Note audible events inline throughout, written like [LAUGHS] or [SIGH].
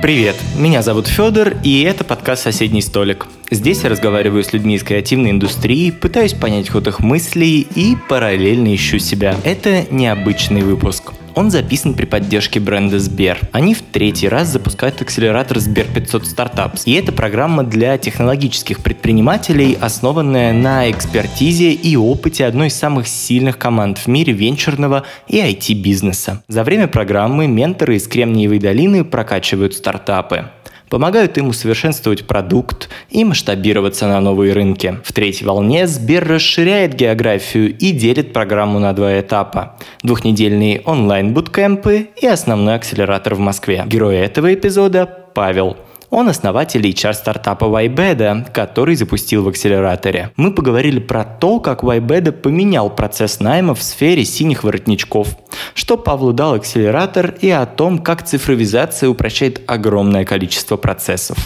Привет, меня зовут Федор, и это подкаст «Соседний столик». Здесь я разговариваю с людьми из креативной индустрии, пытаюсь понять ход их мыслей и параллельно ищу себя. Это необычный выпуск. Он записан при поддержке бренда Сбер. Они в третий раз запускают акселератор Сбер 500 Startups. И это программа для технологических предпринимателей, основанная на экспертизе и опыте одной из самых сильных команд в мире венчурного и IT-бизнеса. За время программы менторы из Кремниевой долины прокачивают стартапы помогают им усовершенствовать продукт и масштабироваться на новые рынки. В третьей волне Сбер расширяет географию и делит программу на два этапа. Двухнедельные онлайн-буткемпы и основной акселератор в Москве. Герой этого эпизода – Павел – он основатель HR-стартапа Wybeda, который запустил в акселераторе. Мы поговорили про то, как Wybeda поменял процесс найма в сфере синих воротничков, что Павлу дал акселератор и о том, как цифровизация упрощает огромное количество процессов.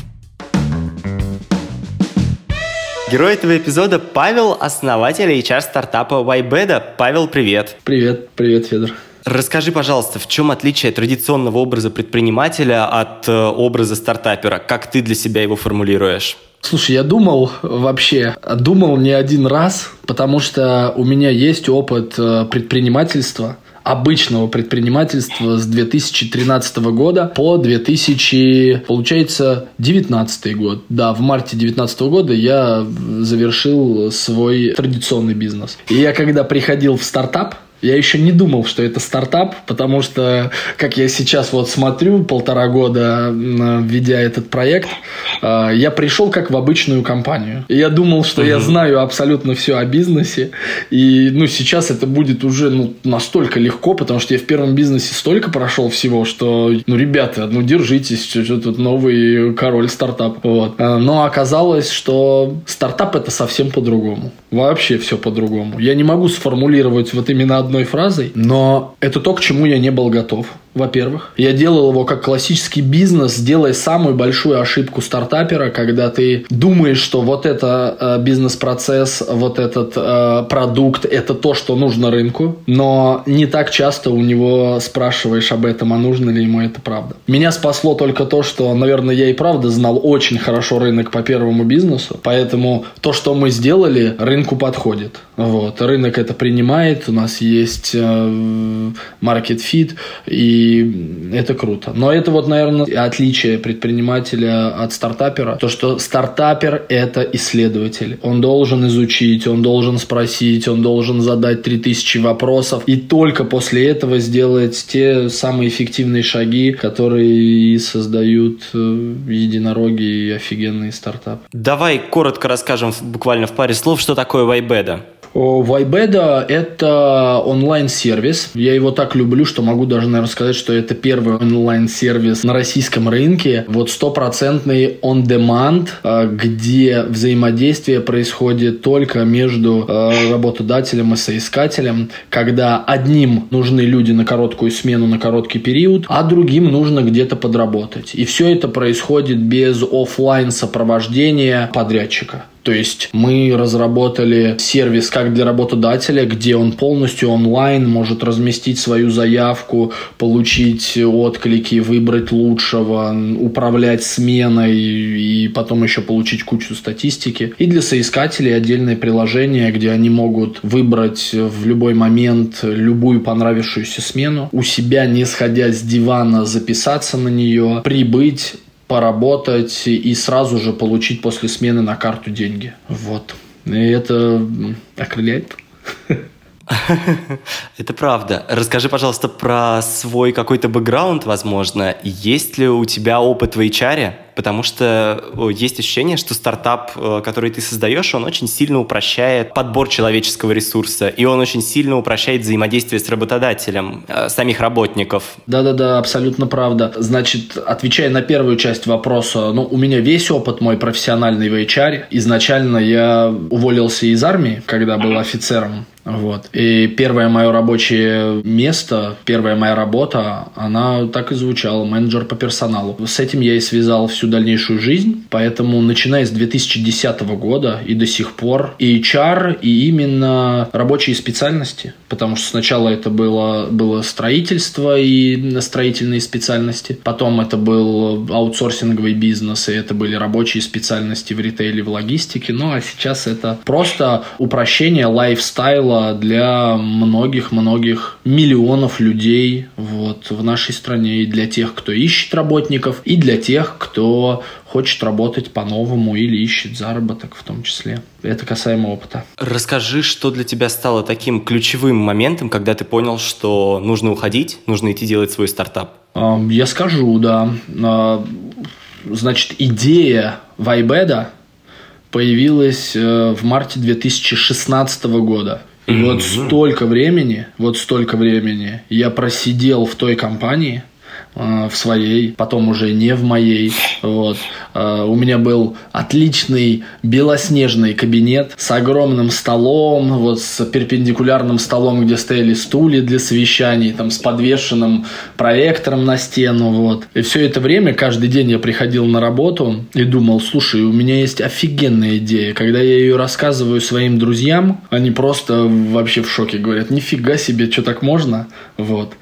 Герой этого эпизода Павел, основатель HR-стартапа Wybeda. Павел, привет. Привет, привет, Федор. Расскажи, пожалуйста, в чем отличие традиционного образа предпринимателя от э, образа стартапера? Как ты для себя его формулируешь? Слушай, я думал вообще, думал не один раз, потому что у меня есть опыт э, предпринимательства, обычного предпринимательства с 2013 года по 2000, получается, 2019 год. Да, в марте 2019 года я завершил свой традиционный бизнес. И я когда приходил в стартап, я еще не думал, что это стартап, потому что, как я сейчас вот смотрю, полтора года ведя этот проект, э, я пришел как в обычную компанию. И я думал, что угу. я знаю абсолютно все о бизнесе. И ну, сейчас это будет уже ну, настолько легко, потому что я в первом бизнесе столько прошел всего, что, ну, ребята, ну, держитесь, что тут новый король стартап. Вот. Э, но оказалось, что стартап это совсем по-другому. Вообще все по-другому. Я не могу сформулировать вот именно одно одной фразой, но это то, к чему я не был готов во-первых. Я делал его как классический бизнес, делая самую большую ошибку стартапера, когда ты думаешь, что вот это э, бизнес-процесс, вот этот э, продукт, это то, что нужно рынку, но не так часто у него спрашиваешь об этом, а нужно ли ему это правда. Меня спасло только то, что, наверное, я и правда знал очень хорошо рынок по первому бизнесу, поэтому то, что мы сделали, рынку подходит. Вот. Рынок это принимает, у нас есть э, market fit, и это круто. Но это вот, наверное, отличие предпринимателя от стартапера. То, что стартапер – это исследователь. Он должен изучить, он должен спросить, он должен задать 3000 вопросов. И только после этого сделать те самые эффективные шаги, которые и создают э, единороги и офигенные стартапы. Давай коротко расскажем буквально в паре слов, что такое Вайбеда. Вайбеда – это онлайн-сервис. Я его так люблю, что могу даже, наверное, сказать, что это первый онлайн-сервис на российском рынке. Вот стопроцентный on-demand, э, где взаимодействие происходит только между э, работодателем и соискателем, когда одним нужны люди на короткую смену, на короткий период, а другим нужно где-то подработать. И все это происходит без офлайн сопровождения подрядчика. То есть мы разработали сервис как для работодателя, где он полностью онлайн может разместить свою заявку, получить отклики, выбрать лучшего, управлять сменой и потом еще получить кучу статистики. И для соискателей отдельное приложение, где они могут выбрать в любой момент любую понравившуюся смену, у себя не сходя с дивана записаться на нее, прибыть, поработать и сразу же получить после смены на карту деньги. Вот. И это окрыляет. [LAUGHS] Это правда. Расскажи, пожалуйста, про свой какой-то бэкграунд, возможно. Есть ли у тебя опыт в HR? Потому что есть ощущение, что стартап, э, который ты создаешь, он очень сильно упрощает подбор человеческого ресурса, и он очень сильно упрощает взаимодействие с работодателем, э, самих работников. Да-да-да, абсолютно правда. Значит, отвечая на первую часть вопроса, ну, у меня весь опыт мой профессиональный в HR. Изначально я уволился из армии, когда был офицером Вот. И первое мое рабочее место, первая моя работа, она так и звучала, менеджер по персоналу. С этим я и связал всю дальнейшую жизнь, поэтому начиная с 2010 года и до сих пор и HR, и именно рабочие специальности, потому что сначала это было, было строительство и строительные специальности, потом это был аутсорсинговый бизнес, и это были рабочие специальности в ритейле, в логистике, ну а сейчас это просто упрощение лайфстайла было для многих-многих миллионов людей вот, в нашей стране. И для тех, кто ищет работников, и для тех, кто хочет работать по-новому или ищет заработок в том числе. Это касаемо опыта. Расскажи, что для тебя стало таким ключевым моментом, когда ты понял, что нужно уходить, нужно идти делать свой стартап? Я скажу, да. А, значит, идея Вайбеда появилась э, в марте 2016 года. И mm-hmm. вот столько времени, вот столько времени я просидел в той компании, в своей, потом уже не в моей. Вот. Э, у меня был отличный белоснежный кабинет с огромным столом, вот с перпендикулярным столом, где стояли стулья для совещаний, там с подвешенным проектором на стену. Вот. И все это время, каждый день я приходил на работу и думал, слушай, у меня есть офигенная идея. Когда я ее рассказываю своим друзьям, они просто вообще в шоке говорят, нифига себе, что так можно? Вот.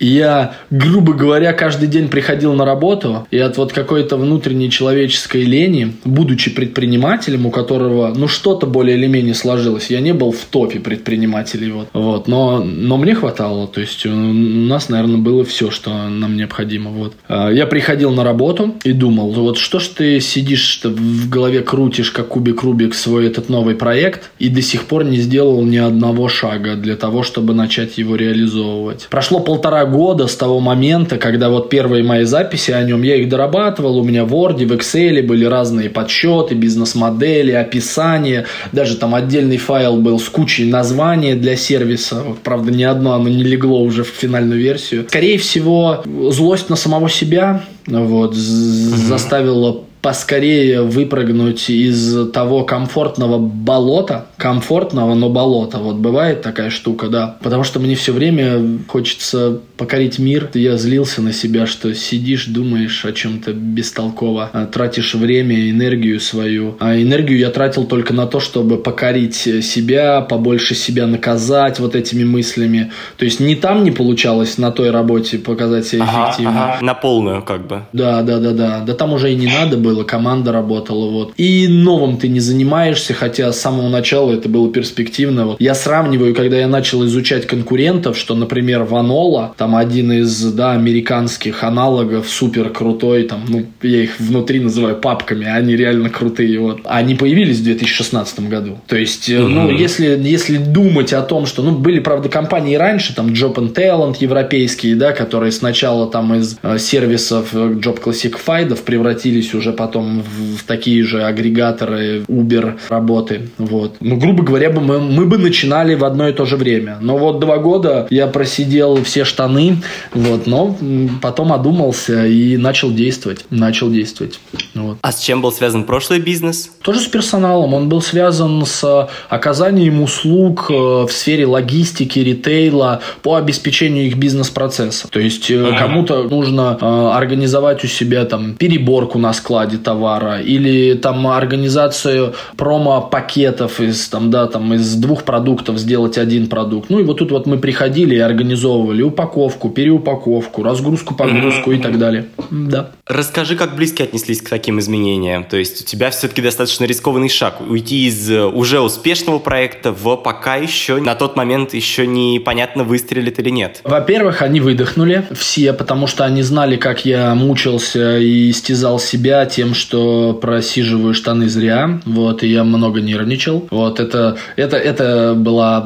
Э, я, грубо говоря, каждый день приходил на работу, и от вот какой-то внутренней человеческой лени, будучи предпринимателем, у которого, ну, что-то более или менее сложилось, я не был в топе предпринимателей, вот, вот но, но мне хватало, то есть у нас, наверное, было все, что нам необходимо, вот. А, я приходил на работу и думал, вот что ж ты сидишь в голове крутишь, как кубик Рубик, свой этот новый проект, и до сих пор не сделал ни одного шага для того, чтобы начать его реализовывать. Прошло полтора года с того момента, когда вот первые мои записи о нем, я их дорабатывал, у меня в Word, в Excel были разные подсчеты, бизнес-модели, описания, даже там отдельный файл был с кучей названий для сервиса, правда ни одно оно не легло уже в финальную версию. Скорее всего, злость на самого себя вот, угу. заставила поскорее выпрыгнуть из того комфортного болота, комфортного, но болота. Вот бывает такая штука, да. Потому что мне все время хочется покорить мир. Я злился на себя, что сидишь, думаешь о чем-то бестолково, а тратишь время, энергию свою. А энергию я тратил только на то, чтобы покорить себя, побольше себя наказать вот этими мыслями. То есть не там не получалось на той работе показать себя ага, эффективно. Ага, на полную как бы. Да, да, да, да. Да там уже и не надо было было, команда работала, вот. И новым ты не занимаешься, хотя с самого начала это было перспективно. Вот. Я сравниваю, когда я начал изучать конкурентов, что, например, Ванола, там один из, да, американских аналогов, супер крутой, там, ну, я их внутри называю папками, они реально крутые, вот. Они появились в 2016 году. То есть, угу. ну, если, если думать о том, что, ну, были, правда, компании раньше, там, Job and Talent европейские, да, которые сначала там из э, сервисов э, Job Classified превратились уже по потом в, в такие же агрегаторы Uber работы. Вот. Ну, грубо говоря, мы, мы бы начинали в одно и то же время. Но вот два года я просидел все штаны, вот, но потом одумался и начал действовать. Начал действовать. Вот. А с чем был связан прошлый бизнес? Тоже с персоналом. Он был связан с оказанием услуг э, в сфере логистики, ритейла по обеспечению их бизнес-процесса. То есть ага. кому-то нужно э, организовать у себя там переборку на складе, товара, или там организацию промо-пакетов из, там, да, там, из двух продуктов сделать один продукт. Ну и вот тут вот мы приходили и организовывали упаковку, переупаковку, разгрузку, погрузку и так далее. Да. Расскажи, как близки отнеслись к таким изменениям. То есть у тебя все-таки достаточно рискованный шаг. Уйти из э, уже успешного проекта в пока еще на тот момент еще непонятно выстрелит или нет. Во-первых, они выдохнули все, потому что они знали, как я мучился и истязал себя тем, что просиживаю штаны зря, вот, и я много нервничал. Вот, это, это, это была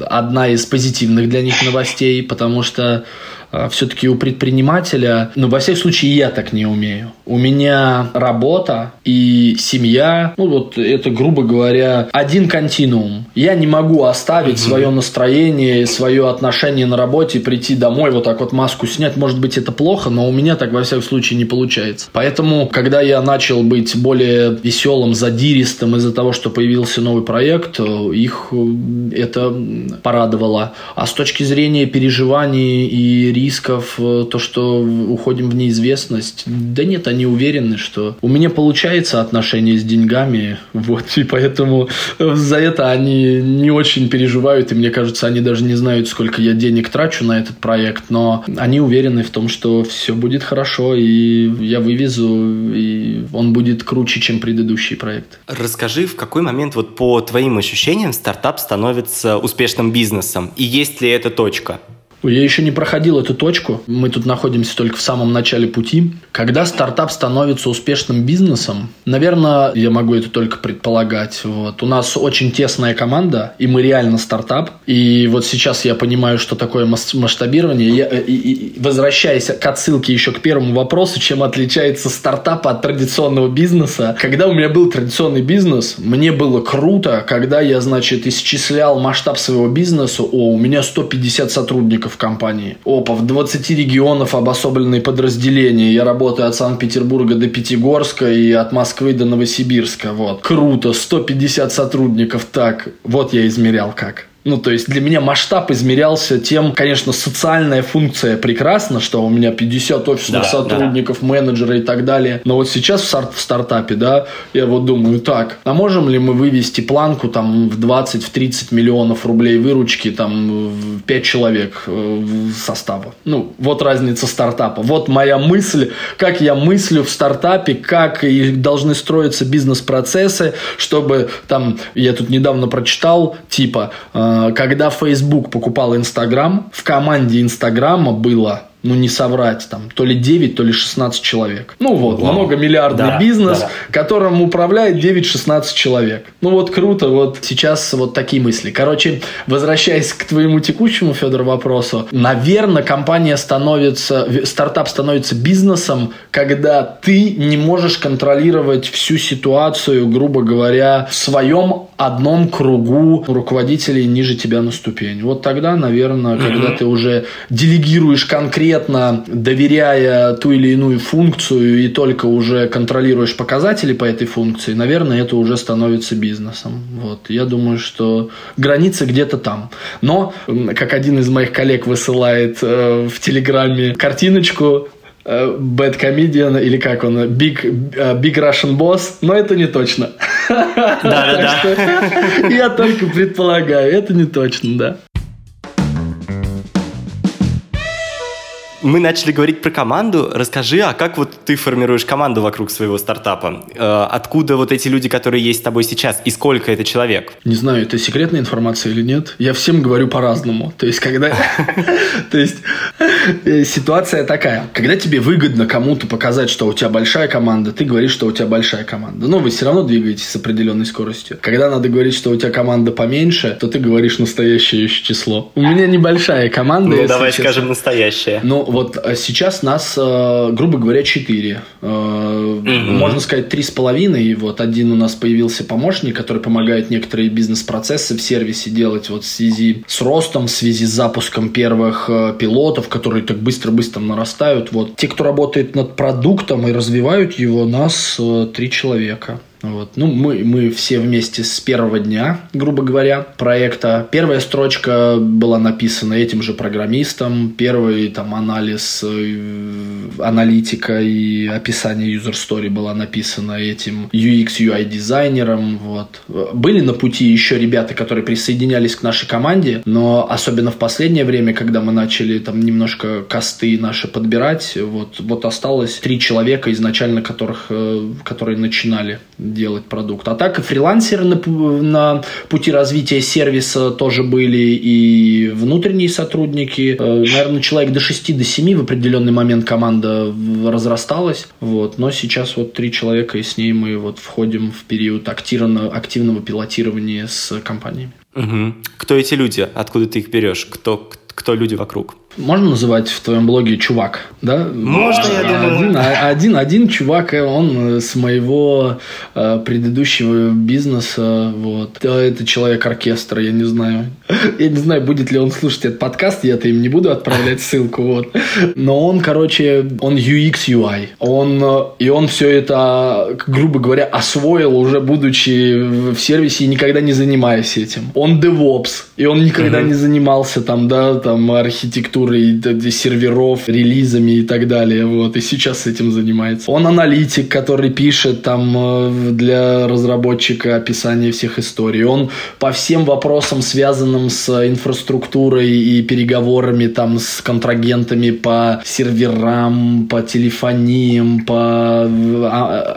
одна из позитивных для них новостей, потому что а, все-таки у предпринимателя, ну, во всяком случае, я так не умею. У меня работа и семья, ну вот это, грубо говоря, один континуум. Я не могу оставить mm-hmm. свое настроение, свое отношение на работе, прийти домой, вот так вот маску снять. Может быть, это плохо, но у меня так во всяком случае не получается. Поэтому, когда я начал быть более веселым, задиристым из-за того, что появился новый проект, их это порадовало. А с точки зрения переживаний и рисков, то, что уходим в неизвестность, да нет, они уверены, что у меня получается отношение с деньгами, вот, и поэтому за это они не очень переживают, и мне кажется, они даже не знают, сколько я денег трачу на этот проект, но они уверены в том, что все будет хорошо, и я вывезу, и он будет круче, чем предыдущий проект. Расскажи, в какой момент, вот по твоим ощущениям, стартап становится успешным бизнесом, и есть ли эта точка? Я еще не проходил эту точку. Мы тут находимся только в самом начале пути. Когда стартап становится успешным бизнесом, наверное, я могу это только предполагать. Вот. У нас очень тесная команда, и мы реально стартап. И вот сейчас я понимаю, что такое масштабирование. Я, и, и, возвращаясь к отсылке еще к первому вопросу, чем отличается стартап от традиционного бизнеса. Когда у меня был традиционный бизнес, мне было круто, когда я, значит, исчислял масштаб своего бизнеса. О, у меня 150 сотрудников сотрудников компании. В 20 регионов обособленные подразделения. Я работаю от Санкт-Петербурга до Пятигорска и от Москвы до Новосибирска. Вот. Круто, 150 сотрудников. Так, вот я измерял как. Ну, то есть для меня масштаб измерялся тем, конечно, социальная функция прекрасна, что у меня 50 офисных да, сотрудников, да. менеджеры и так далее. Но вот сейчас в, старт, в стартапе, да, я вот думаю, так, а можем ли мы вывести планку там в 20-30 в миллионов рублей выручки там в 5 человек э, состава? Ну, вот разница стартапа. Вот моя мысль, как я мыслю в стартапе, как и должны строиться бизнес-процессы, чтобы там, я тут недавно прочитал, типа, Э, когда Facebook покупал Instagram, в команде Инстаграма было ну не соврать, там, то ли 9, то ли 16 человек. Ну вот, Вау. многомиллиардный да, бизнес, да. которым управляет 9-16 человек. Ну вот круто, вот сейчас вот такие мысли. Короче, возвращаясь к твоему текущему, Федор, вопросу, наверное, компания становится, стартап становится бизнесом, когда ты не можешь контролировать всю ситуацию, грубо говоря, в своем одном кругу руководителей ниже тебя на ступень. Вот тогда, наверное, mm-hmm. когда ты уже делегируешь конкретно доверяя ту или иную функцию и только уже контролируешь показатели по этой функции, наверное, это уже становится бизнесом. Вот. Я думаю, что граница где-то там. Но, как один из моих коллег высылает э, в Телеграме картиночку Bad Comedian или как он, Big, uh, Big Russian Boss, но это не точно. Да, да, да. Я только предполагаю, это не точно, да. Мы начали говорить про команду. Расскажи, а как вот ты формируешь команду вокруг своего стартапа? Э, откуда вот эти люди, которые есть с тобой сейчас? И сколько это человек? Не знаю, это секретная информация или нет. Я всем говорю по-разному. То есть, когда... [LAUGHS] То есть, э, ситуация такая. Когда тебе выгодно кому-то показать, что у тебя большая команда, ты говоришь, что у тебя большая команда. Но вы все равно двигаетесь с определенной скоростью. Когда надо говорить, что у тебя команда поменьше, то ты говоришь настоящее число. У меня небольшая команда. Ну, давай скажем настоящее. Ну, вот э, сейчас нас, э, грубо говоря, четыре. Угу. Можно сказать, три с половиной. Вот один у нас появился помощник, который помогает некоторые бизнес-процессы в сервисе делать вот в связи с ростом, в связи с запуском первых пилотов, которые так быстро-быстро нарастают. Вот. Те, кто работает над продуктом и развивают его, нас три человека. Вот. Ну, мы, мы все вместе с первого дня, грубо говоря, проекта. Первая строчка была написана этим же программистом. Первый там анализ, э, аналитика и описание user story была написана этим UX, UI дизайнером. Вот. Были на пути еще ребята, которые присоединялись к нашей команде, но особенно в последнее время, когда мы начали там немножко косты наши подбирать, вот, вот осталось три человека изначально, которых, э, которые начинали делать продукт. А так и фрилансеры на, на пути развития сервиса тоже были, и внутренние сотрудники. Э, Наверное, человек до 6 до 7 в определенный момент команда разрасталась. Вот. Но сейчас вот три человека, и с ней мы вот входим в период активного, активного пилотирования с компаниями. Угу. Кто эти люди? Откуда ты их берешь? Кто, кто люди вокруг? Можно называть в твоем блоге чувак, да? Можно, я думаю. Один, а, один, один чувак, э, он с моего э, предыдущего бизнеса, вот. Это человек оркестра, я не знаю. [LAUGHS] Я не знаю, будет ли он слушать этот подкаст, я-то им не буду отправлять [LAUGHS] ссылку, вот. Но он, короче, он UX UI. Он, э, и он все это, грубо говоря, освоил уже будучи в сервисе и никогда не занимаясь этим. Он DevOps, и он никогда uh-huh. не занимался там, да, там архитектурой серверов, релизами и так далее, вот. И сейчас этим занимается. Он аналитик, который пишет там э, для разработчика описание всех историй. Он по всем вопросам, связанным с инфраструктурой и переговорами там с контрагентами по серверам, по телефониям, по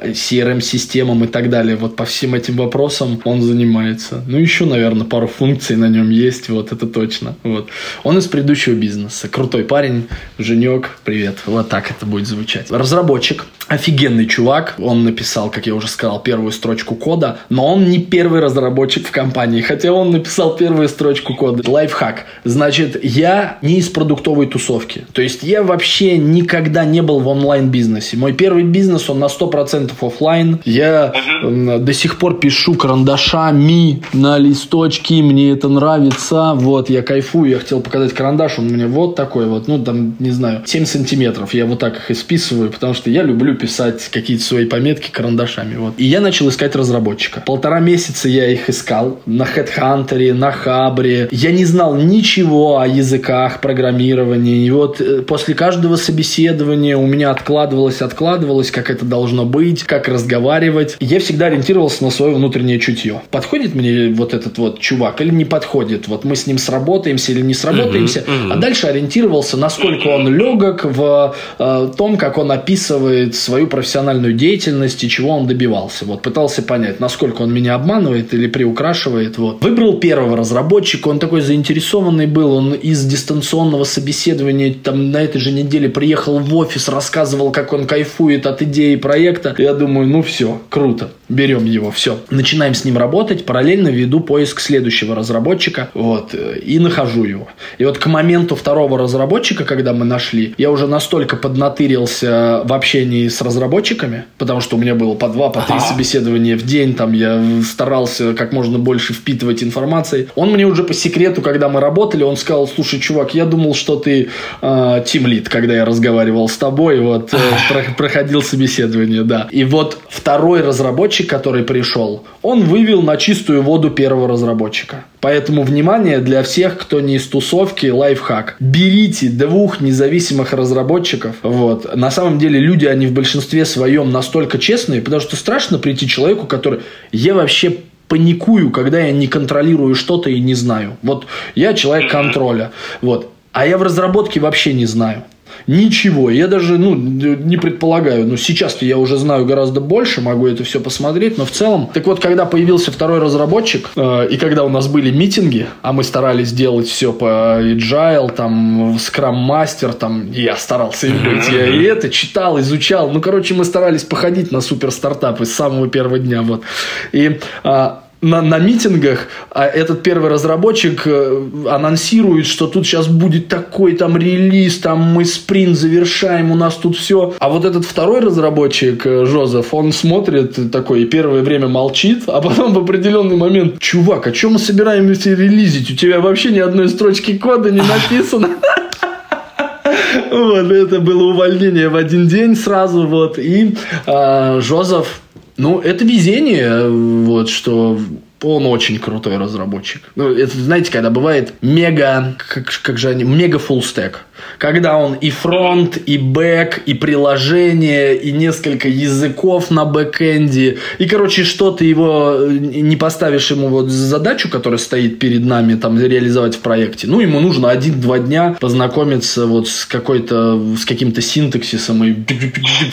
CRM-системам а, и так далее. Вот по всем этим вопросам он занимается. Ну, еще, наверное, пару функций на нем есть, вот это точно. Вот. Он из предыдущего бизнеса. Крутой парень, Женек, привет. Вот так это будет звучать. Разработчик, офигенный чувак. Он написал, как я уже сказал, первую строчку кода, но он не первый разработчик в компании, хотя он написал первую строчку кода. Лайфхак. Значит, я не из продуктовой тусовки. То есть я вообще никогда не был в онлайн-бизнесе. Мой первый бизнес, он на 100% офлайн. Я uh-huh. до сих пор пишу карандашами на листочки, мне это нравится. Вот, я кайфую, я хотел показать карандаш, он меня вот такой вот, ну там, не знаю, 7 сантиметров. Я вот так их исписываю, потому что я люблю писать какие-то свои пометки карандашами. Вот. И я начал искать разработчика. Полтора месяца я их искал на HeadHunter, на Хабре. Я не знал ничего о языках программирования. И вот э, после каждого собеседования у меня откладывалось, откладывалось, как это должно быть, как разговаривать. Я всегда ориентировался на свое внутреннее чутье. Подходит мне вот этот вот чувак или не подходит? Вот мы с ним сработаемся или не сработаемся? Uh-huh, uh-huh. А дальше ориентировался, насколько он легок в э, том, как он описывает свою профессиональную деятельность и чего он добивался. Вот пытался понять, насколько он меня обманывает или приукрашивает. Вот. Выбрал первого разработчика, он такой заинтересованный был, он из дистанционного собеседования там на этой же неделе приехал в офис, рассказывал, как он кайфует от идеи проекта. Я думаю, ну все, круто, берем его, все. Начинаем с ним работать, параллельно веду поиск следующего разработчика, вот, и нахожу его. И вот к моменту второго разработчика, когда мы нашли, я уже настолько поднатырился в общении с разработчиками, потому что у меня было по два, по три ага. собеседования в день, там я старался как можно больше впитывать информации. Он мне уже по секрету, когда мы работали, он сказал, слушай, чувак, я думал, что ты э, тимлит, когда я разговаривал с тобой, вот, э, проходил собеседование, да. И вот второй разработчик, который пришел, он вывел на чистую воду первого разработчика. Поэтому, внимание, для всех, кто не из тусовки, лайфхак. Берите двух независимых разработчиков. Вот. На самом деле, люди, они в большинстве своем настолько честные, потому что страшно прийти человеку, который... Я вообще паникую, когда я не контролирую что-то и не знаю. Вот я человек контроля. Вот. А я в разработке вообще не знаю. Ничего. Я даже ну, не предполагаю. Но сейчас-то я уже знаю гораздо больше, могу это все посмотреть. Но в целом... Так вот, когда появился второй разработчик, э, и когда у нас были митинги, а мы старались делать все по agile, там, Scrum Master, там, я старался им быть. Я и это читал, изучал. Ну, короче, мы старались походить на супер стартапы с самого первого дня. Вот. И а, на, на митингах а этот первый разработчик э, анонсирует, что тут сейчас будет такой там релиз, там мы спринт завершаем, у нас тут все. А вот этот второй разработчик, э, Жозеф, он смотрит такой и первое время молчит, а потом в определенный момент, чувак, а чем мы собираемся релизить? У тебя вообще ни одной строчки кода не написано. [LAUGHS] Вот, это было увольнение в один день сразу, вот. И э, Жозеф ну, это везение, вот, что он очень крутой разработчик. Ну, это, знаете, когда бывает мега, как, как же они, мега full stack когда он и фронт, и бэк, и приложение, и несколько языков на бэкэнде. И, короче, что ты его э, не поставишь ему вот задачу, которая стоит перед нами, там, реализовать в проекте. Ну, ему нужно один-два дня познакомиться вот с какой-то, с каким-то синтаксисом, и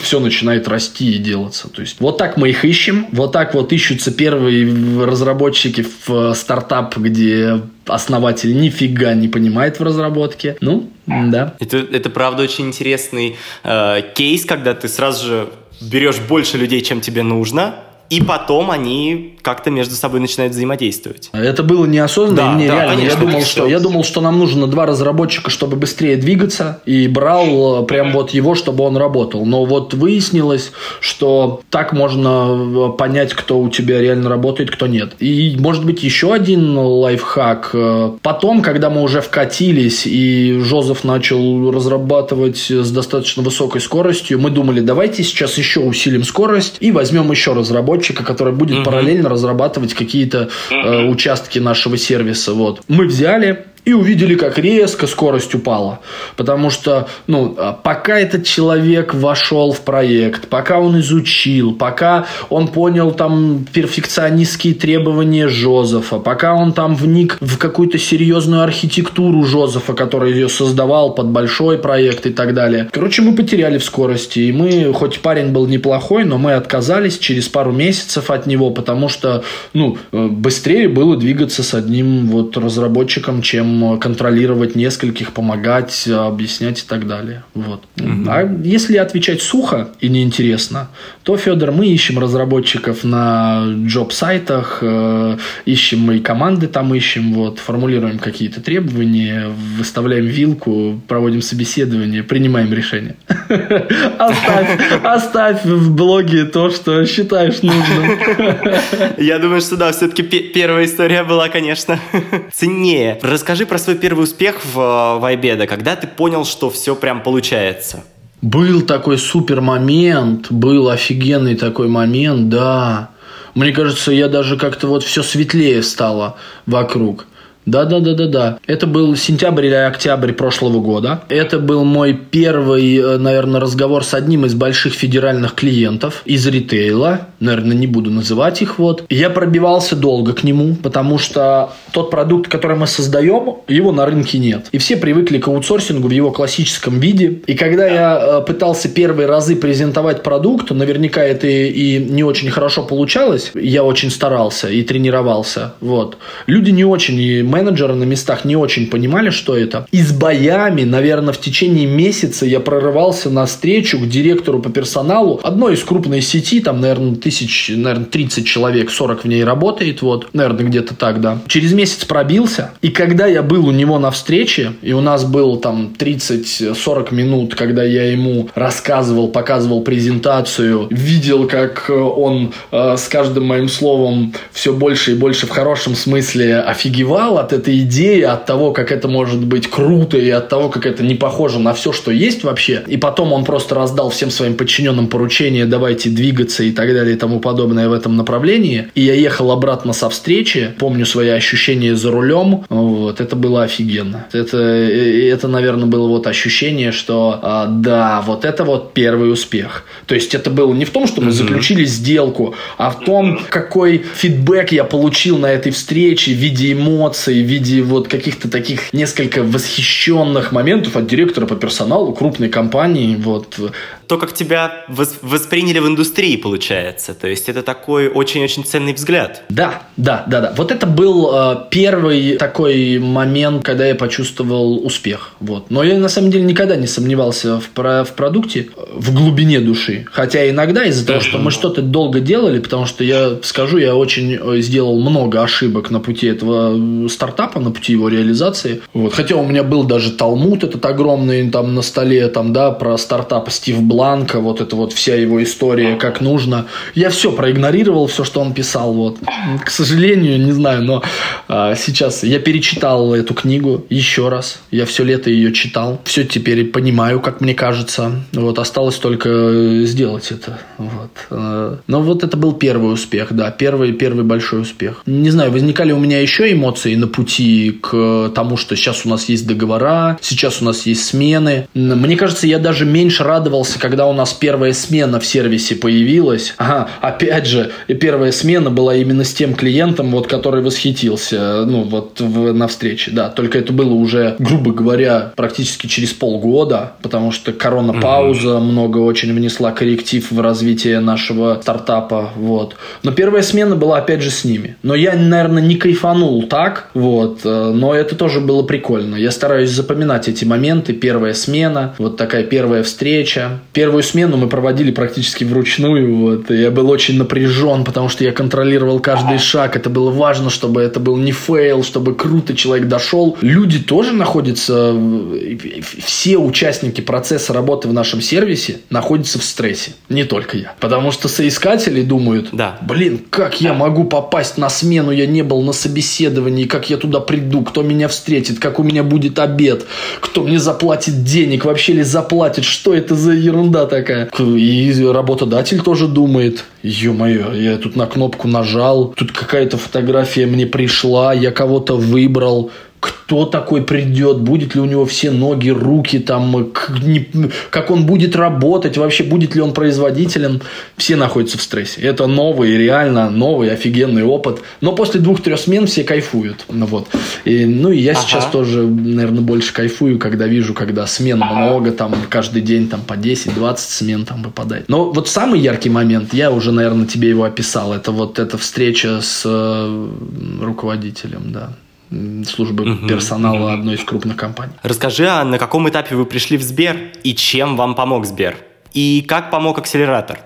все начинает расти и делаться. То есть, вот так мы их ищем, вот так вот ищутся первые разработчики в стартап, где основатель нифига не понимает в разработке. Ну, да. Это, это правда очень интересный э, кейс, когда ты сразу же берешь больше людей, чем тебе нужно, и потом они как-то между собой начинают взаимодействовать. Это было неосознанно, да, и мне да, реально, конечно, я думал, что, я думал, что нам нужно два разработчика, чтобы быстрее двигаться, и брал э, прям вот его, чтобы он работал. Но вот выяснилось, что так можно э, понять, кто у тебя реально работает, кто нет. И, может быть, еще один лайфхак. Э, потом, когда мы уже вкатились, и Жозеф начал разрабатывать с достаточно высокой скоростью, мы думали, давайте сейчас еще усилим скорость и возьмем еще разработчика, который будет угу. параллельно разрабатывать какие-то э, участки нашего сервиса. Вот. Мы взяли, и увидели, как резко скорость упала. Потому что, ну, а, пока этот человек вошел в проект, пока он изучил, пока он понял там перфекционистские требования Жозефа, пока он там вник в какую-то серьезную архитектуру Жозефа, который ее создавал под большой проект и так далее. Короче, мы потеряли в скорости. И мы, хоть парень был неплохой, но мы отказались через пару месяцев от него, потому что, ну, э, быстрее было двигаться с одним вот разработчиком, чем контролировать нескольких, помогать, объяснять и так далее. Вот. Угу. А если отвечать сухо и неинтересно, то, Федор, мы ищем разработчиков на джоб-сайтах, э, ищем и команды там ищем, вот, формулируем какие-то требования, выставляем вилку, проводим собеседование, принимаем решение. [LAUGHS] Оставь, оставь в блоге то, что считаешь нужным. Я думаю, что да, все-таки первая история была, конечно, [LAUGHS] ценнее. Расскажи про свой первый успех в, в Айбеда, когда ты понял, что все прям получается. Был такой супер момент, был офигенный такой момент, да. Мне кажется, я даже как-то вот все светлее стало вокруг. Да, да, да, да, да. Это был сентябрь или октябрь прошлого года. Это был мой первый, э, наверное, разговор с одним из больших федеральных клиентов из ритейла. Наверное, не буду называть их вот. Я пробивался долго к нему, потому что тот продукт, который мы создаем, его на рынке нет. И все привыкли к аутсорсингу в его классическом виде. И когда я э, пытался первые разы презентовать продукт, наверняка это и не очень хорошо получалось. Я очень старался и тренировался. Вот. Люди не очень, и менеджеры на местах не очень понимали, что это. И с боями, наверное, в течение месяца я прорывался на встречу к директору по персоналу одной из крупной сети, там, наверное, тысяч, наверное, 30 человек, 40 в ней работает, вот, наверное, где-то так, да. Через месяц пробился, и когда я был у него на встрече, и у нас был там 30-40 минут, когда я ему рассказывал, показывал презентацию, видел, как он э, с каждым моим словом все больше и больше в хорошем смысле офигевал от этой идеи, от того, как это может быть круто и от того, как это не похоже на все, что есть вообще. И потом он просто раздал всем своим подчиненным поручение давайте двигаться и так далее и тому подобное в этом направлении. И я ехал обратно со встречи, помню свои ощущения за рулем, вот, это было офигенно. Это, это наверное, было вот ощущение, что а, да, вот это вот первый успех. То есть это было не в том, что мы заключили сделку, а в том, какой фидбэк я получил на этой встрече в виде эмоций, в виде вот каких-то таких несколько восхищенных моментов от директора по персоналу крупной компании. Вот. То, как тебя восприняли в индустрии, получается. То есть это такой очень-очень ценный взгляд. Да, да, да, да. Вот это был э, первый такой момент, когда я почувствовал успех. Вот. Но я на самом деле никогда не сомневался в, про, в продукте в глубине души. Хотя иногда из-за того, что мы что-то долго делали, потому что я скажу, я очень э, сделал много ошибок на пути этого старта стартапа, на пути его реализации. Вот. Хотя у меня был даже Талмуд этот огромный там на столе, там, да, про стартап Стив Бланка, вот это вот вся его история, как нужно. Я все проигнорировал, все, что он писал, вот. К сожалению, не знаю, но а, сейчас я перечитал эту книгу еще раз. Я все лето ее читал. Все теперь понимаю, как мне кажется. Вот, осталось только сделать это. Вот. А, но вот это был первый успех, да, первый, первый большой успех. Не знаю, возникали у меня еще эмоции на пути к тому, что сейчас у нас есть договора, сейчас у нас есть смены. Мне кажется, я даже меньше радовался, когда у нас первая смена в сервисе появилась. Ага, опять же, первая смена была именно с тем клиентом, вот, который восхитился, ну, вот в, на встрече, да. Только это было уже, грубо говоря, практически через полгода, потому что корона-пауза угу. много очень внесла корректив в развитие нашего стартапа, вот. Но первая смена была, опять же, с ними. Но я, наверное, не кайфанул так, вот, вот. Э, но это тоже было прикольно. Я стараюсь запоминать эти моменты. Первая смена, вот такая первая встреча, Первую смену мы проводили практически вручную. Вот. И я был очень напряжен, потому что я контролировал каждый шаг. Это было важно, чтобы это был не fail, чтобы круто человек дошел. Люди тоже находятся, все участники процесса работы в нашем сервисе находятся в стрессе. Не только я. Потому что соискатели думают, да. блин, как я могу попасть на смену, я не был на собеседовании, как я туда приду, кто меня встретит, как у меня будет обед, кто мне заплатит денег, вообще ли заплатит, что это за ерунда такая. И работодатель тоже думает, ё-моё, я тут на кнопку нажал, тут какая-то фотография мне пришла, я кого-то выбрал, кто такой придет, будет ли у него все ноги, руки, там, как он будет работать, вообще будет ли он производителем. Все находятся в стрессе. Это новый, реально новый, офигенный опыт. Но после двух-трех смен все кайфуют. Ну Вот. И, ну и я ага. сейчас тоже, наверное, больше кайфую, когда вижу, когда смен ага. много, там каждый день там по 10-20 смен там выпадает. Но вот самый яркий момент, я уже, наверное, тебе его описал, это вот эта встреча с э, руководителем, да службы угу, персонала угу. одной из крупных компаний. Расскажи, а на каком этапе вы пришли в Сбер и чем вам помог Сбер? И как помог акселератор?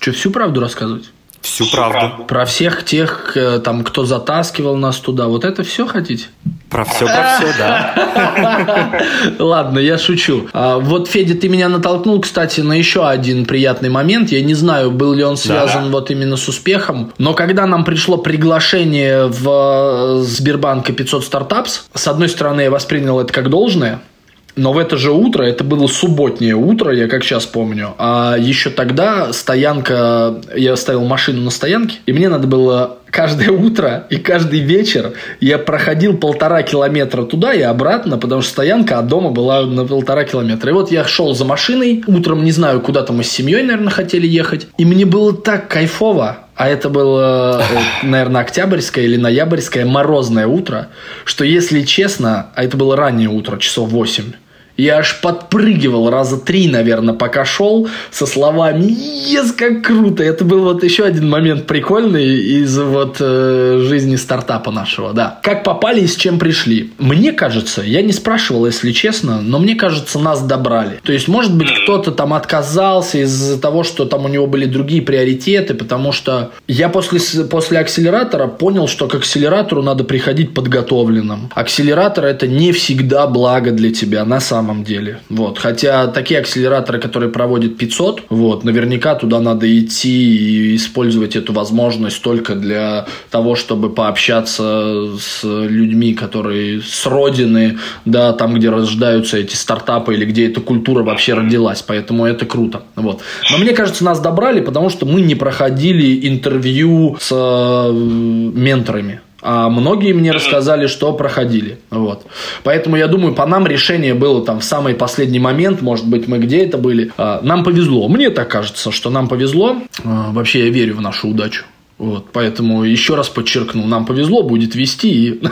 Что, всю правду рассказывать? Всю правду. Про всех тех, э, там, кто затаскивал нас туда. Вот это все хотите? Про все, про все, да. [LAUGHS] Ладно, я шучу. А, вот, Федя, ты меня натолкнул, кстати, на еще один приятный момент. Я не знаю, был ли он связан да. вот именно с успехом, но когда нам пришло приглашение в э, Сбербанка 500 стартапс, с одной стороны, я воспринял это как должное, но в это же утро, это было субботнее утро, я как сейчас помню, а еще тогда стоянка, я ставил машину на стоянке, и мне надо было каждое утро и каждый вечер я проходил полтора километра туда и обратно, потому что стоянка от дома была на полтора километра. И вот я шел за машиной, утром, не знаю, куда-то мы с семьей, наверное, хотели ехать, и мне было так кайфово, а это было, э, наверное, октябрьское или ноябрьское морозное утро, что, если честно, а это было раннее утро, часов 8, я аж подпрыгивал раза три, наверное, пока шел со словами «Ес, как круто!» Это был вот еще один момент прикольный из вот э, жизни стартапа нашего, да. Как попали и с чем пришли? Мне кажется, я не спрашивал, если честно, но мне кажется, нас добрали. То есть, может быть, кто-то там отказался из-за того, что там у него были другие приоритеты, потому что я после, после акселератора понял, что к акселератору надо приходить подготовленным. Акселератор это не всегда благо для тебя на самом самом деле. Вот. Хотя такие акселераторы, которые проводят 500, вот, наверняка туда надо идти и использовать эту возможность только для того, чтобы пообщаться с людьми, которые с родины, да, там, где рождаются эти стартапы или где эта культура вообще родилась. Поэтому это круто. Вот. Но мне кажется, нас добрали, потому что мы не проходили интервью с э, менторами. А многие мне рассказали, что проходили. Вот. Поэтому я думаю, по нам решение было там в самый последний момент. Может быть, мы где это были. А, нам повезло. Мне так кажется, что нам повезло. А, вообще, я верю в нашу удачу. Вот, поэтому еще раз подчеркну, нам повезло, будет вести. [LAUGHS]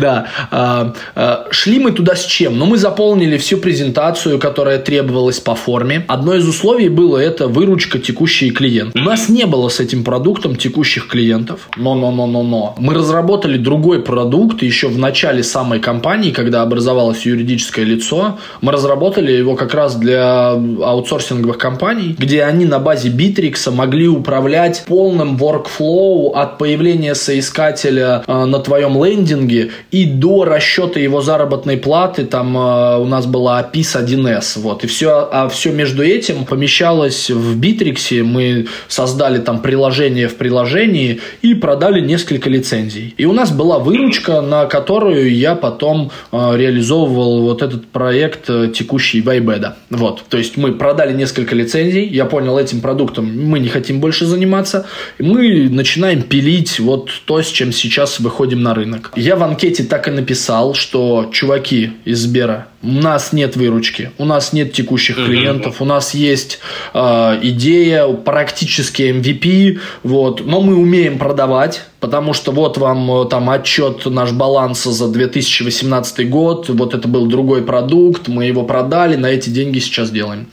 Да. А, а, шли мы туда с чем? Ну, мы заполнили всю презентацию, которая требовалась по форме. Одно из условий было это выручка текущие клиенты. У нас не было с этим продуктом текущих клиентов. Но, но, но, но, но. Мы разработали другой продукт еще в начале самой компании, когда образовалось юридическое лицо. Мы разработали его как раз для аутсорсинговых компаний, где они на базе Bittrex могли управлять полным workflow от появления соискателя э, на твоем лендинге и до расчета его заработной платы. Там э, у нас была APIS 1С. Вот. И все, а все между этим помещалось в Битриксе. Мы создали там приложение в приложении и продали несколько лицензий. И у нас была выручка, на которую я потом э, реализовывал вот этот проект э, текущий Вайбеда. Вот. То есть мы продали несколько лицензий. Я понял, этим продуктом мы не хотим больше заниматься. И мы начинаем пилить вот то, с чем сейчас выходим на рынок. Я в анкете так и написал, что чуваки из Сбера, у нас нет выручки, у нас нет текущих клиентов, у нас есть э, идея, практически MVP, вот, но мы умеем продавать, потому что вот вам э, там отчет наш баланс за 2018 год, вот это был другой продукт, мы его продали, на эти деньги сейчас делаем.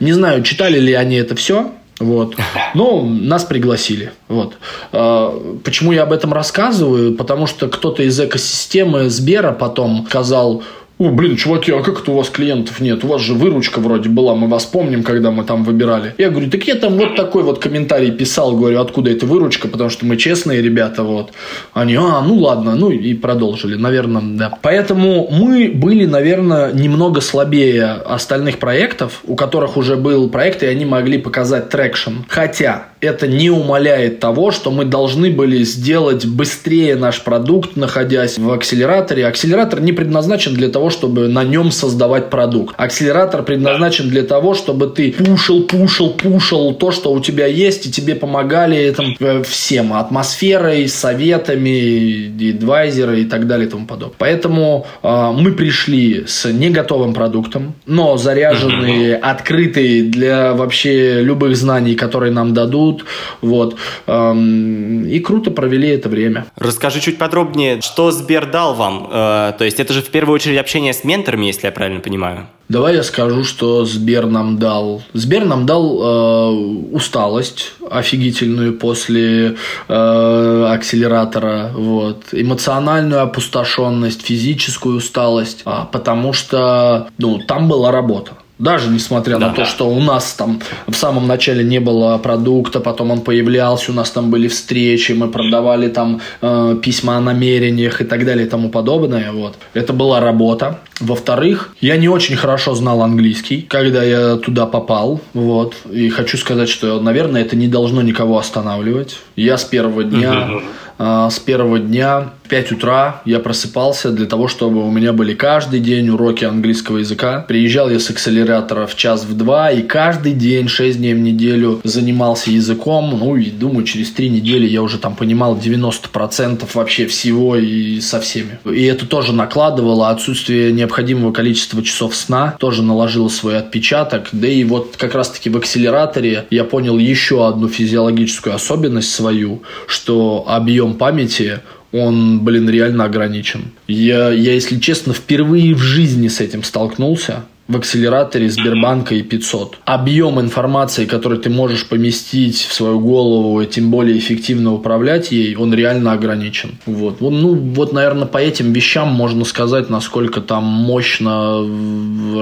Не знаю, читали ли они это все, вот. Но нас пригласили. Вот. А, почему я об этом рассказываю? Потому что кто-то из экосистемы Сбера потом сказал, О, блин, чуваки, а как это у вас клиентов нет? У вас же выручка вроде была, мы вас помним, когда мы там выбирали. Я говорю, так я там вот такой вот комментарий писал, говорю, откуда эта выручка, потому что мы честные ребята, вот. Они, а, ну ладно, ну и продолжили, наверное, да. Поэтому мы были, наверное, немного слабее остальных проектов, у которых уже был проект, и они могли показать traction. Хотя это не умаляет того, что мы должны были сделать быстрее наш продукт, находясь в акселераторе. Акселератор не предназначен для того, чтобы на нем создавать продукт. Акселератор предназначен для того, чтобы ты пушил, пушил, пушил то, что у тебя есть, и тебе помогали этим э, всем. Атмосферой, советами, адвайзеры и так далее и тому подобное. Поэтому э, мы пришли с не готовым продуктом, но заряженные, открытые для вообще любых знаний, которые нам дадут, тут, вот. Эм, и круто провели это время. Расскажи чуть подробнее, что Сбер дал вам? Э, то есть это же в первую очередь общение с менторами, если я правильно понимаю? Давай я скажу, что Сбер нам дал. Сбер нам дал э, усталость офигительную после э, акселератора, вот, эмоциональную опустошенность, физическую усталость, а, потому что ну, там была работа. Даже несмотря да, на то, что у нас там в самом начале не было продукта, потом он появлялся, у нас там были встречи, мы продавали там э, письма о намерениях и так далее и тому подобное. Вот. Это была работа. Во-вторых, я не очень хорошо знал английский, когда я туда попал. Вот. И хочу сказать, что, наверное, это не должно никого останавливать. Я с первого дня, э, с первого дня 5 утра я просыпался для того, чтобы у меня были каждый день уроки английского языка. Приезжал я с акселератора в час в два, и каждый день, 6 дней в неделю занимался языком. Ну, и думаю, через 3 недели я уже там понимал 90% вообще всего и со всеми. И это тоже накладывало отсутствие необходимого количества часов сна, тоже наложило свой отпечаток. Да и вот как раз-таки в акселераторе я понял еще одну физиологическую особенность свою, что объем памяти он, блин, реально ограничен. Я, я, если честно, впервые в жизни с этим столкнулся в акселераторе Сбербанка и 500. Объем информации, который ты можешь поместить в свою голову, и тем более эффективно управлять ей, он реально ограничен. Вот. Ну, вот, наверное, по этим вещам можно сказать, насколько там мощно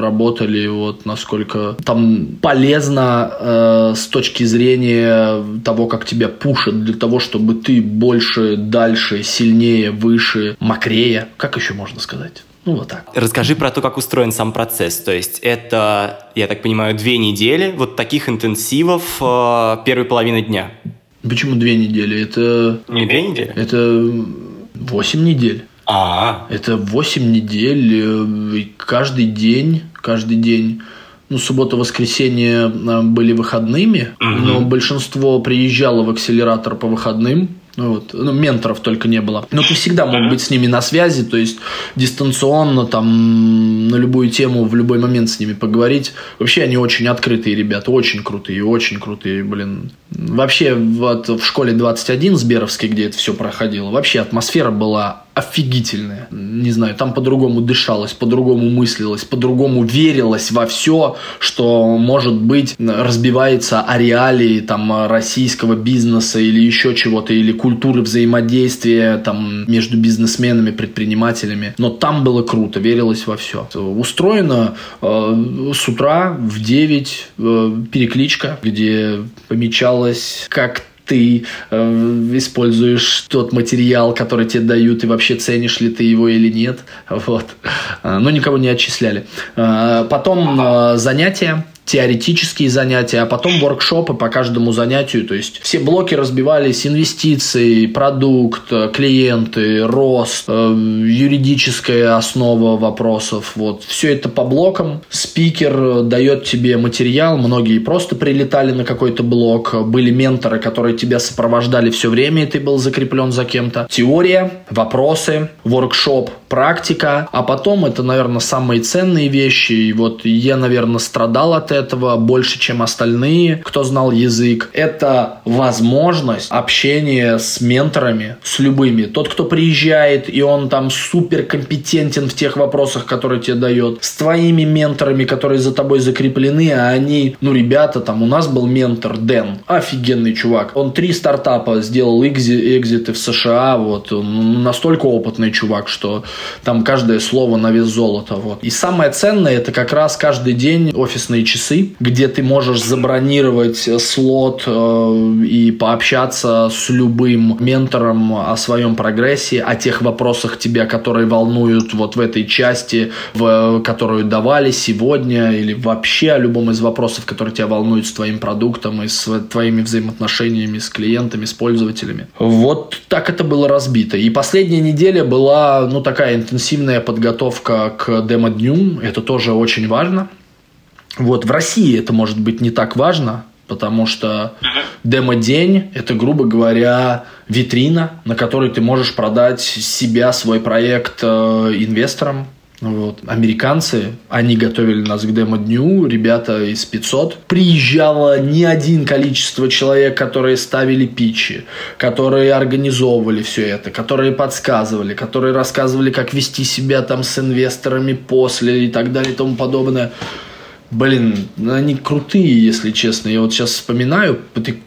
работали, вот, насколько там полезно э, с точки зрения того, как тебя пушат, для того, чтобы ты больше, дальше, сильнее, выше, мокрее. Как еще можно сказать? Ну, вот так. Расскажи про то, как устроен сам процесс. То есть это, я так понимаю, две недели вот таких интенсивов э, первой половины дня. Почему две недели? Это... Не две недели? Это восемь недель. А, Это восемь недель, э, каждый день, каждый день ну, суббота, воскресенье э, были выходными, угу. но большинство приезжало в акселератор по выходным. Ну, вот. ну, менторов только не было. Но ты всегда мог быть с ними на связи, то есть дистанционно, там, на любую тему, в любой момент с ними поговорить. Вообще они очень открытые ребята, очень крутые, очень крутые, блин. Вообще, вот в школе 21 Сберовской, где это все проходило, вообще атмосфера была офигительная. Не знаю, там по-другому дышалось, по-другому мыслилось, по-другому верилось во все, что, может быть, разбивается о реалии там, российского бизнеса или еще чего-то, или культуры взаимодействия там, между бизнесменами, предпринимателями. Но там было круто, верилось во все. Устроено э, с утра в 9 э, перекличка, где помечалось, как ты э, используешь тот материал, который тебе дают, и вообще ценишь ли ты его или нет. Вот. Э, но никого не отчисляли. Э, потом э, занятия теоретические занятия, а потом воркшопы по каждому занятию. То есть все блоки разбивались инвестиции, продукт, клиенты, рост, э, юридическая основа вопросов. Вот. Все это по блокам. Спикер дает тебе материал. Многие просто прилетали на какой-то блок. Были менторы, которые тебя сопровождали все время, и ты был закреплен за кем-то. Теория, вопросы, воркшоп, практика. А потом это, наверное, самые ценные вещи. И вот я, наверное, страдал от этого этого больше, чем остальные, кто знал язык. Это возможность общения с менторами, с любыми. Тот, кто приезжает, и он там супер компетентен в тех вопросах, которые тебе дает. С твоими менторами, которые за тобой закреплены, а они, ну, ребята, там у нас был ментор Дэн, офигенный чувак. Он три стартапа сделал экзиты в США, вот, настолько опытный чувак, что там каждое слово на вес золота, вот. И самое ценное, это как раз каждый день офисные часы, где ты можешь забронировать слот э, и пообщаться с любым ментором о своем прогрессе, о тех вопросах тебя, которые волнуют вот в этой части, в, которую давали сегодня, или вообще о любом из вопросов, которые тебя волнуют с твоим продуктом и с твоими взаимоотношениями с клиентами, с пользователями. Вот так это было разбито. И последняя неделя была, ну, такая интенсивная подготовка к демо-дню. Это тоже очень важно. Вот в России это может быть не так важно, потому что демо-день – это, грубо говоря, витрина, на которой ты можешь продать себя, свой проект э, инвесторам, вот. Американцы, они готовили нас к демо-дню, ребята из 500. Приезжало не один количество человек, которые ставили питчи, которые организовывали все это, которые подсказывали, которые рассказывали, как вести себя там с инвесторами после и так далее и тому подобное. Блин, ну, они крутые, если честно. Я вот сейчас вспоминаю, ты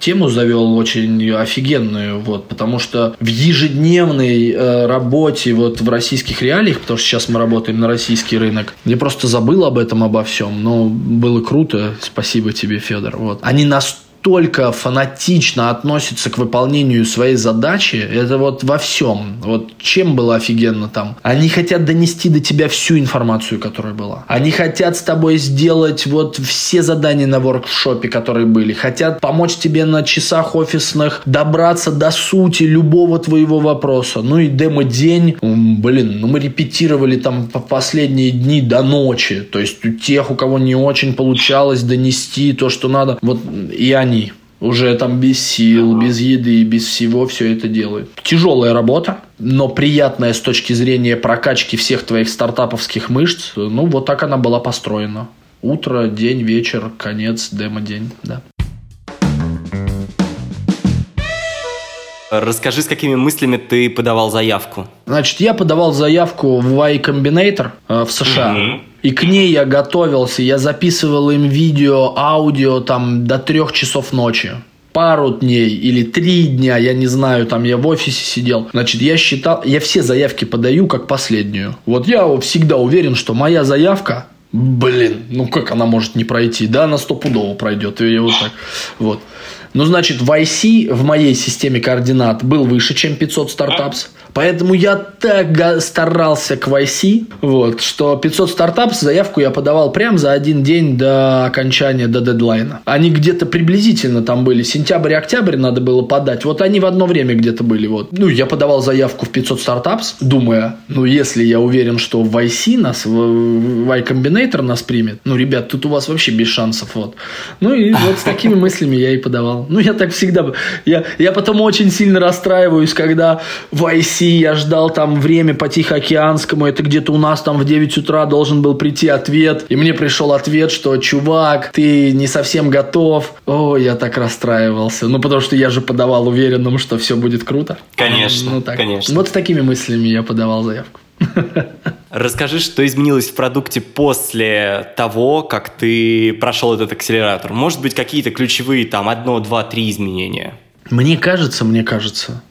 тему завел очень офигенную, вот, потому что в ежедневной э, работе вот в российских реалиях, потому что сейчас мы работаем на российский рынок, я просто забыл об этом, обо всем, но было круто, спасибо тебе, Федор. Вот. Они настолько настолько фанатично относится к выполнению своей задачи, это вот во всем. Вот чем было офигенно там? Они хотят донести до тебя всю информацию, которая была. Они хотят с тобой сделать вот все задания на воркшопе, которые были. Хотят помочь тебе на часах офисных добраться до сути любого твоего вопроса. Ну и демо-день, блин, ну мы репетировали там по последние дни до ночи. То есть у тех, у кого не очень получалось донести то, что надо, вот и они они уже там без сил, без еды, без всего все это делают. Тяжелая работа, но приятная с точки зрения прокачки всех твоих стартаповских мышц. Ну, вот так она была построена. Утро, день, вечер, конец, демо-день, да. Расскажи, с какими мыслями ты подавал заявку. Значит, я подавал заявку в Y Combinator э, в США. Mm-hmm. И к ней я готовился, я записывал им видео, аудио там до трех часов ночи пару дней или три дня, я не знаю, там я в офисе сидел. Значит, я считал, я все заявки подаю как последнюю. Вот я всегда уверен, что моя заявка, блин, ну как она может не пройти? Да, она стопудово пройдет. И вот так. Вот. Ну, значит, в IC в моей системе координат был выше, чем 500 стартапс. Поэтому я так старался к YC, вот, что 500 стартапс заявку я подавал прям за один день до окончания, до дедлайна. Они где-то приблизительно там были. Сентябрь и октябрь надо было подать. Вот они в одно время где-то были. Вот. Ну, я подавал заявку в 500 стартапс, думая, ну, если я уверен, что в YC нас, в Y Combinator нас примет, ну, ребят, тут у вас вообще без шансов. Вот. Ну, и вот с такими мыслями я и подавал. Ну, я так всегда... Я, я потом очень сильно расстраиваюсь, когда в IC я ждал там время по Тихоокеанскому, это где-то у нас там в 9 утра должен был прийти ответ, и мне пришел ответ, что чувак, ты не совсем готов. О, я так расстраивался. Ну, потому что я же подавал уверенным, что все будет круто. Конечно, ну, так. конечно. Вот с такими мыслями я подавал заявку. Расскажи, что изменилось в продукте после того, как ты прошел этот акселератор. Может быть, какие-то ключевые там одно, два, три изменения? Мне кажется, мне кажется,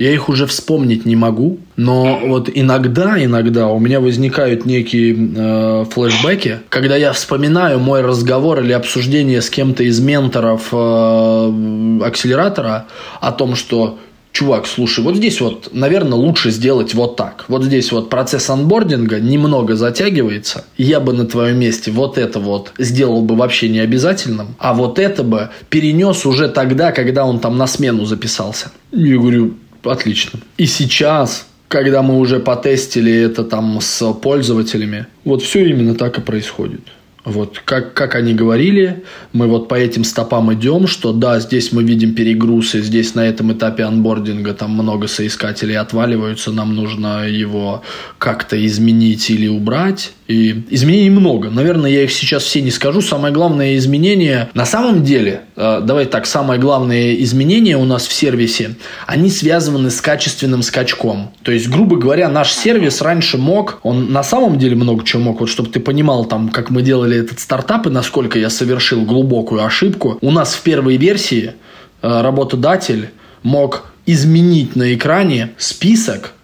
я их уже вспомнить не могу, но вот иногда, иногда у меня возникают некие э, флешбеки, когда я вспоминаю мой разговор или обсуждение с кем-то из менторов э, акселератора о том, что чувак, слушай, вот здесь вот, наверное, лучше сделать вот так. Вот здесь вот процесс анбординга немного затягивается. Я бы на твоем месте вот это вот сделал бы вообще не обязательным, а вот это бы перенес уже тогда, когда он там на смену записался. Я говорю, Отлично. И сейчас, когда мы уже потестили это там с пользователями, вот все именно так и происходит. Вот как, как они говорили, мы вот по этим стопам идем, что да, здесь мы видим перегрузы, здесь на этом этапе анбординга там много соискателей отваливаются, нам нужно его как-то изменить или убрать. И изменений много. Наверное, я их сейчас все не скажу. Самое главное изменение, на самом деле, э, давай так, самое главное изменение у нас в сервисе, они связаны с качественным скачком. То есть, грубо говоря, наш сервис раньше мог, он на самом деле много чего мог, вот чтобы ты понимал, там, как мы делали этот стартап и насколько я совершил глубокую ошибку. У нас в первой версии э, работодатель мог изменить на экране список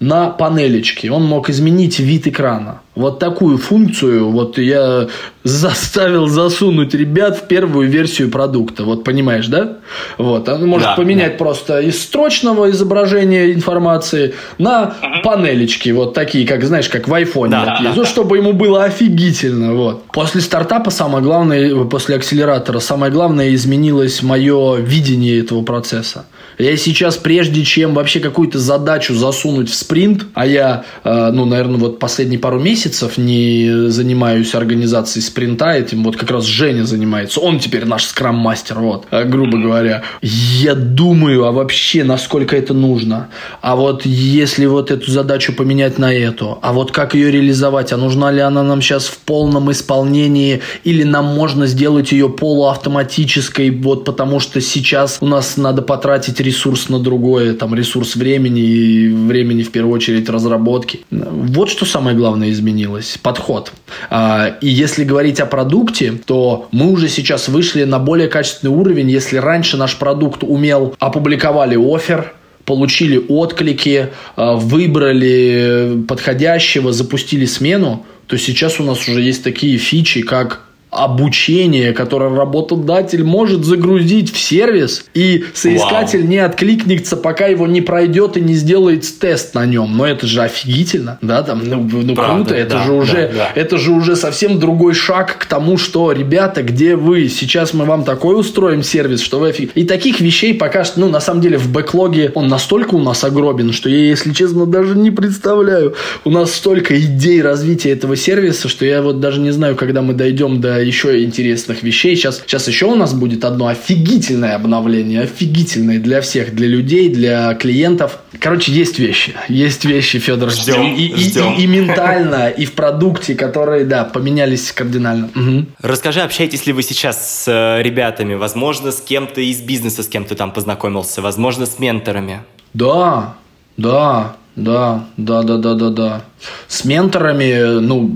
на панелечке. Он мог изменить вид экрана. Вот такую функцию вот я заставил засунуть ребят в первую версию продукта. Вот понимаешь, да? Вот. Он может да, поменять да. просто из строчного изображения информации на угу. панелечки. Вот такие, как, знаешь, как в айфоне. Да, да, да, чтобы ему было офигительно. Вот. После стартапа самое главное, после акселератора, самое главное изменилось мое видение этого процесса. Я сейчас, прежде чем вообще какую-то задачу засунуть в спринт, а я, э, ну, наверное, вот последние пару месяцев месяцев не занимаюсь организацией спринта, этим вот как раз Женя занимается. Он теперь наш скрам-мастер, вот, э, грубо говоря. Я думаю, а вообще, насколько это нужно? А вот если вот эту задачу поменять на эту, а вот как ее реализовать? А нужна ли она нам сейчас в полном исполнении? Или нам можно сделать ее полуавтоматической, вот потому что сейчас у нас надо потратить ресурс на другое, там ресурс времени и времени в первую очередь разработки. Вот что самое главное изменить изменилось, подход. А, и если говорить о продукте, то мы уже сейчас вышли на более качественный уровень. Если раньше наш продукт умел, опубликовали офер, получили отклики, а, выбрали подходящего, запустили смену, то сейчас у нас уже есть такие фичи, как обучение, которое работодатель может загрузить в сервис, и соискатель Вау. не откликнется, пока его не пройдет и не сделает тест на нем. Но это же офигительно, да, там, ну, ну Правда, круто, это да, же уже, да, да. это же уже совсем другой шаг к тому, что, ребята, где вы? Сейчас мы вам такой устроим сервис, что вы офиг... И таких вещей пока что, ну, на самом деле, в бэклоге он настолько у нас огробен, что я, если честно, даже не представляю. У нас столько идей развития этого сервиса, что я вот даже не знаю, когда мы дойдем до еще интересных вещей. Сейчас, сейчас еще у нас будет одно офигительное обновление, офигительное для всех, для людей, для клиентов. Короче, есть вещи, есть вещи, Федор. Ждем, и, ждем. И, и, и ментально, и в продукте, которые, да, поменялись кардинально. Угу. Расскажи, общаетесь ли вы сейчас с э, ребятами? Возможно, с кем-то из бизнеса, с кем то там познакомился? Возможно, с менторами? Да, да, да, да, да, да, да, да. С менторами, ну,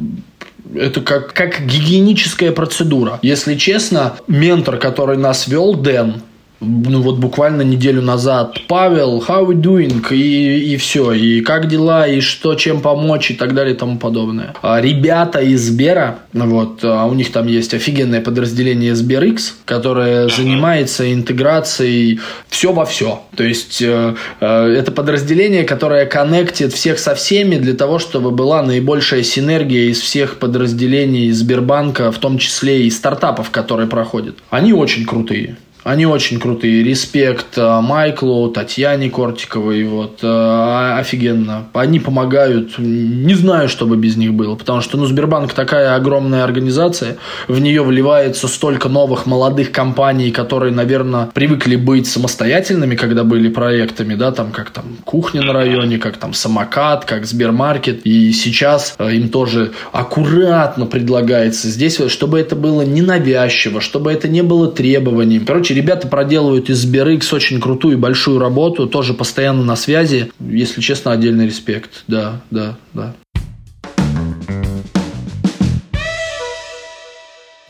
это как, как гигиеническая процедура. Если честно, ментор, который нас вел, Дэн, ну вот буквально неделю назад, Павел, how we doing, и, и все, и как дела, и что, чем помочь, и так далее, и тому подобное. А ребята из Сбера, вот, а у них там есть офигенное подразделение SberX, которое занимается интеграцией все во все. То есть, э, э, это подразделение, которое коннектит всех со всеми для того, чтобы была наибольшая синергия из всех подразделений Сбербанка, в том числе и стартапов, которые проходят. Они очень крутые. Они очень крутые. Респект э, Майклу, Татьяне Кортиковой. Вот, э, офигенно. Они помогают. Не знаю, что бы без них было. Потому что ну, Сбербанк такая огромная организация. В нее вливается столько новых молодых компаний, которые, наверное, привыкли быть самостоятельными, когда были проектами. Да, там, как там кухня на районе, как там самокат, как Сбермаркет. И сейчас э, им тоже аккуратно предлагается здесь, чтобы это было ненавязчиво, чтобы это не было требованием. Короче, ребята проделывают из SberX очень крутую и большую работу, тоже постоянно на связи. Если честно, отдельный респект. Да, да, да.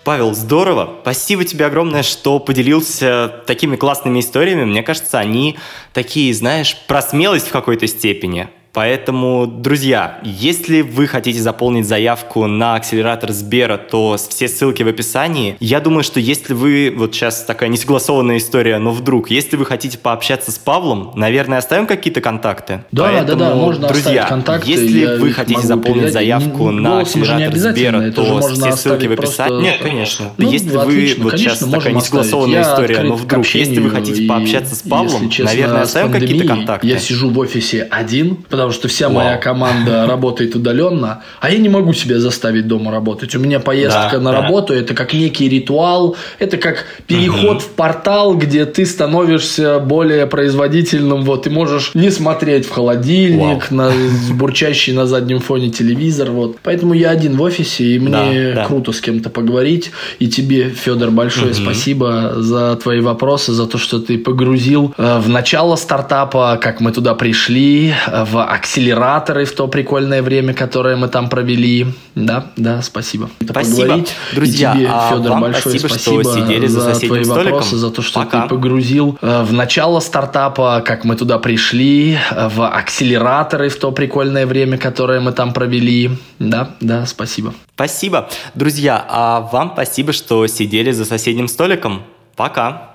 Павел, здорово. Спасибо тебе огромное, что поделился такими классными историями. Мне кажется, они такие, знаешь, про смелость в какой-то степени. Поэтому, друзья, если вы хотите заполнить заявку на акселератор Сбера, то все ссылки в описании. Я думаю, что если вы, вот сейчас такая несогласованная история, но вдруг, если вы хотите пообщаться с Павлом, наверное, оставим какие-то контакты. Да, Поэтому, да, да, можно друзья, контакты. Если вы хотите заполнить заявку не, на акселератор Сбера, то все ссылки в описании. Просто... Нет, конечно. Ну, если отлично, вы, вот конечно, сейчас такая несогласованная история, но вдруг, если вы хотите пообщаться с Павлом, честно, наверное, оставим какие-то контакты. Я сижу в офисе один, потому что вся Вау. моя команда [LAUGHS] работает удаленно, а я не могу себя заставить дома работать. У меня поездка да, на да. работу это как некий ритуал, это как переход угу. в портал, где ты становишься более производительным, вот, и можешь не смотреть в холодильник, Вау. на [LAUGHS] бурчащий на заднем фоне телевизор, вот. Поэтому я один в офисе, и мне да, круто с кем-то поговорить. И тебе, Федор, большое угу. спасибо за твои вопросы, за то, что ты погрузил э, в начало стартапа, как мы туда пришли, э, в акселераторы в то прикольное время, которое мы там провели. Да, да, спасибо. Спасибо, друзья. И тебе, а Федор, вам большое спасибо, спасибо что сидели за, за твои столиком. вопросы, за то, что Пока. ты погрузил э, в начало стартапа, как мы туда пришли, в акселераторы в то прикольное время, которое мы там провели. Да, да, спасибо. Спасибо. Друзья, а вам спасибо, что сидели за соседним столиком. Пока.